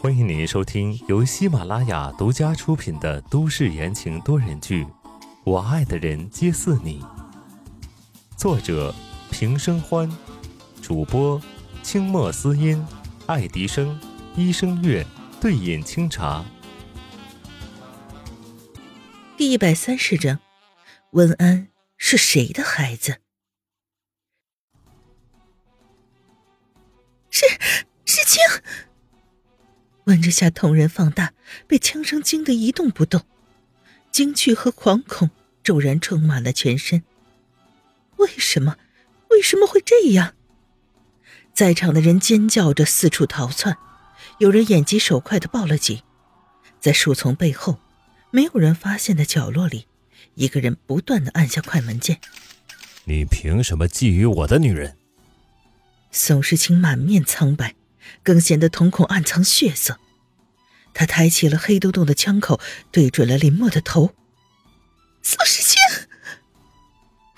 欢迎您收听由喜马拉雅独家出品的都市言情多人剧《我爱的人皆似你》，作者平生欢，主播清墨思音、爱迪生、一生月、对饮清茶。第一百三十章，温安是谁的孩子？是青。温之夏瞳仁放大，被枪声惊得一动不动，惊惧和惶恐骤然充满了全身。为什么？为什么会这样？在场的人尖叫着四处逃窜，有人眼疾手快的报了警。在树丛背后，没有人发现的角落里，一个人不断的按下快门键。你凭什么觊觎我的女人？宋时清满面苍白。更显得瞳孔暗藏血色，他抬起了黑洞洞的枪口，对准了林墨的头。宋时清，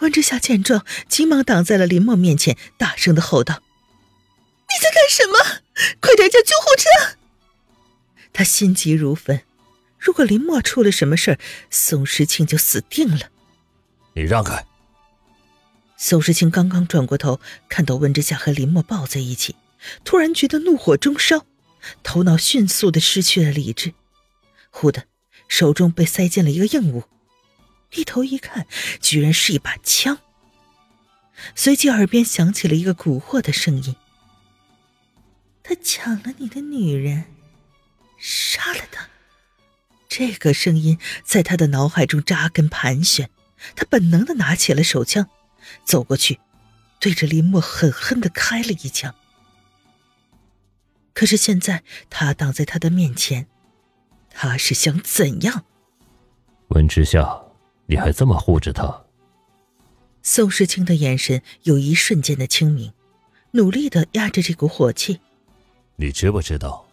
温之夏见状，急忙挡在了林墨面前，大声的吼道：“你在干什么？快点叫救护车！”他心急如焚，如果林墨出了什么事儿，宋时清就死定了。你让开！宋时清刚刚转过头，看到温之夏和林墨抱在一起。突然觉得怒火中烧，头脑迅速的失去了理智，忽的手中被塞进了一个硬物，低头一看，居然是一把枪。随即耳边响起了一个蛊惑的声音：“他抢了你的女人，杀了她。”这个声音在他的脑海中扎根盘旋，他本能的拿起了手枪，走过去，对着林墨狠狠的开了一枪。可是现在他挡在他的面前，他是想怎样？温之夏，你还这么护着他？宋时清的眼神有一瞬间的清明，努力的压着这股火气。你知不知道，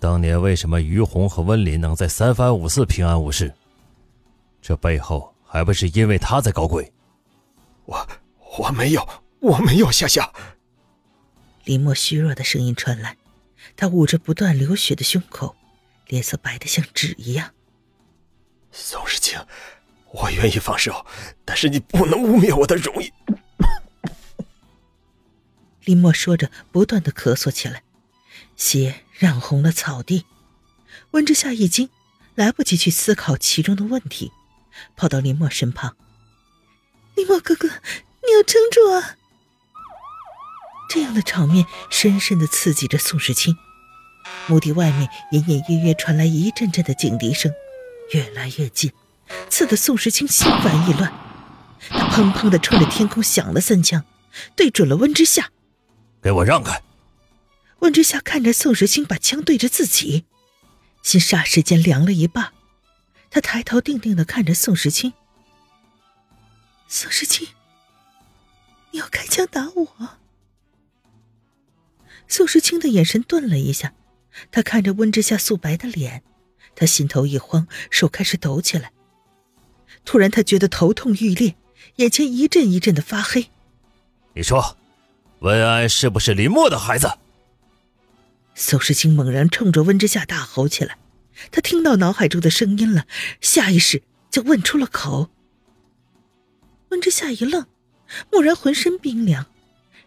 当年为什么于红和温林能在三番五次平安无事？这背后还不是因为他在搞鬼？我我没有，我没有，夏夏。林墨虚弱的声音传来。他捂着不断流血的胸口，脸色白得像纸一样。宋时清，我愿意放手，但是你不能污蔑我的荣誉。林墨说着，不断的咳嗽起来，血染红了草地。温之夏一惊，来不及去思考其中的问题，跑到林墨身旁：“林墨哥哥，你要撑住啊！”这样的场面深深的刺激着宋时清，墓地外面隐隐约约传来一阵阵的警笛声，越来越近，刺得宋时清心烦意乱。他砰砰的冲着天空响了三枪，对准了温之夏。给我让开！温之夏看着宋时清把枪对着自己，心霎时间凉了一半。他抬头定定的看着宋时清：“宋时清，你要开枪打我？”宋时清的眼神顿了一下，他看着温之夏素白的脸，他心头一慌，手开始抖起来。突然，他觉得头痛欲裂，眼前一阵一阵的发黑。你说，温安是不是林墨的孩子？宋时清猛然冲着温之夏大吼起来，他听到脑海中的声音了，下意识就问出了口。温之夏一愣，蓦然浑身冰凉。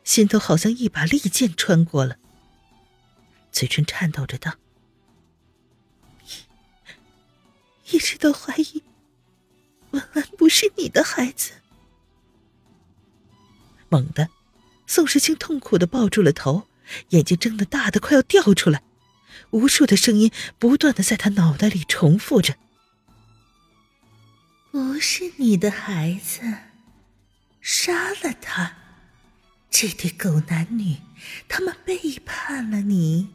心头好像一把利剑穿过了，嘴唇颤抖着道：“一直都怀疑文安不是你的孩子。”猛地，宋时清痛苦的抱住了头，眼睛睁得大的快要掉出来，无数的声音不断的在他脑袋里重复着：“不是你的孩子，杀了他。”这对狗男女，他们背叛了你。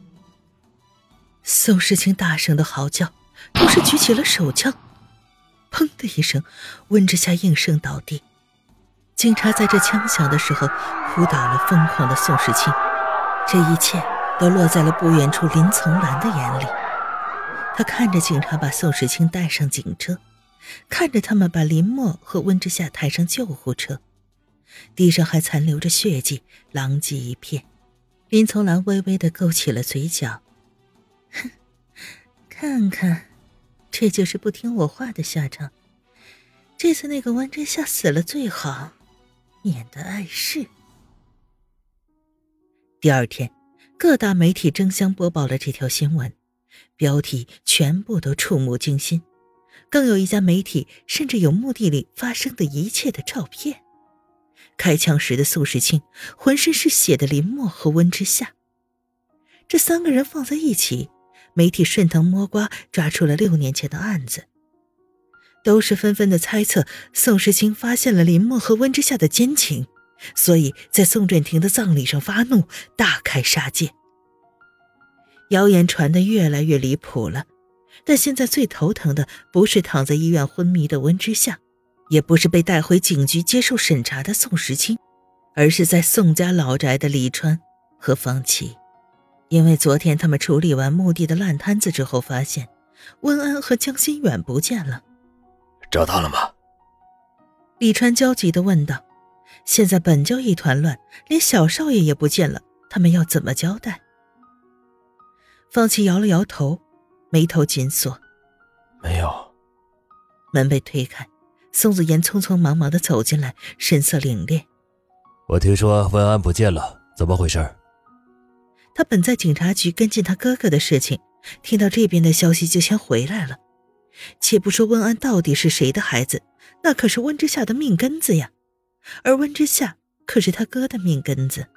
宋时清大声的嚎叫，同时举起了手枪。砰的一声，温之夏应声倒地。警察在这枪响的时候扑倒了疯狂的宋时清。这一切都落在了不远处林从兰的眼里。他看着警察把宋时清带上警车，看着他们把林墨和温之夏抬上救护车。地上还残留着血迹，狼藉一片。林从兰微微的勾起了嘴角，哼，看看，这就是不听我话的下场。这次那个温之夏死了最好，免得碍事。第二天，各大媒体争相播报了这条新闻，标题全部都触目惊心，更有一家媒体甚至有墓地里发生的一切的照片。开枪时的宋时清，浑身是血的林默和温之夏，这三个人放在一起，媒体顺藤摸瓜抓出了六年前的案子，都是纷纷的猜测宋时清发现了林默和温之夏的奸情，所以在宋振廷的葬礼上发怒，大开杀戒。谣言传得越来越离谱了，但现在最头疼的不是躺在医院昏迷的温之夏。也不是被带回警局接受审查的宋时清，而是在宋家老宅的李川和方琦，因为昨天他们处理完墓地的烂摊子之后，发现温安和江心远不见了。找到了吗？李川焦急地问道。现在本就一团乱，连小少爷也不见了，他们要怎么交代？方琦摇了摇头，眉头紧锁。没有。门被推开。宋子妍匆匆忙忙的走进来，神色凛冽。我听说温安不见了，怎么回事？他本在警察局跟进他哥哥的事情，听到这边的消息就先回来了。且不说温安到底是谁的孩子，那可是温之夏的命根子呀，而温之夏可是他哥的命根子。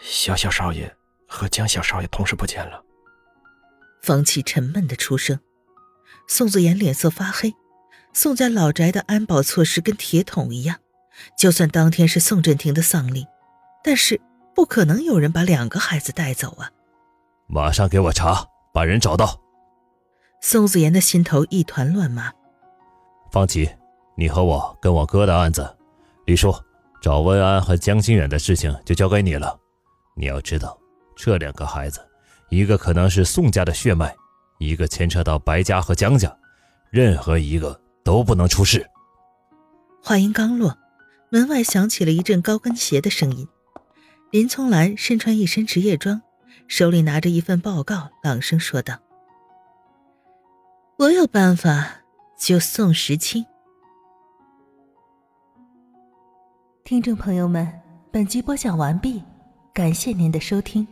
小小少爷和江小少爷同时不见了。方琦沉闷的出声，宋子言脸色发黑。宋家老宅的安保措施跟铁桶一样，就算当天是宋振庭的丧礼，但是不可能有人把两个孩子带走啊！马上给我查，把人找到。宋子妍的心头一团乱麻。方琦，你和我跟我哥的案子，李叔找温安和江心远的事情就交给你了。你要知道，这两个孩子，一个可能是宋家的血脉，一个牵扯到白家和江家，任何一个。都不能出事。话音刚落，门外响起了一阵高跟鞋的声音。林聪兰身穿一身职业装，手里拿着一份报告，朗声说道：“我有办法救宋时清。”听众朋友们，本集播讲完毕，感谢您的收听。